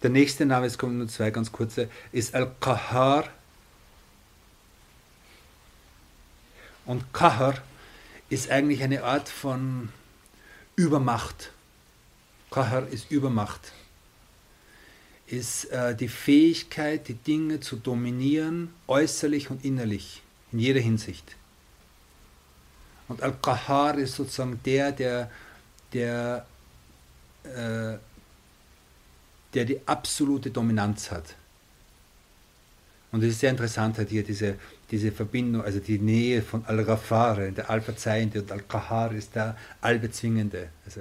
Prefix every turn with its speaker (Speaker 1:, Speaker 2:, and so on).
Speaker 1: Der nächste Name, es kommen nur zwei ganz kurze, ist Al-Qahar. Und Qahar ist eigentlich eine Art von Übermacht. Qahar ist Übermacht. Ist äh, die Fähigkeit, die Dinge zu dominieren, äußerlich und innerlich, in jeder Hinsicht. Und Al-Qahar ist sozusagen der, der, der, äh, der die absolute Dominanz hat. Und es ist sehr interessant halt hier diese, diese Verbindung, also die Nähe von Al-Rafare, der Allverzeihende und Al-Qahar ist der Allbezwingende. Also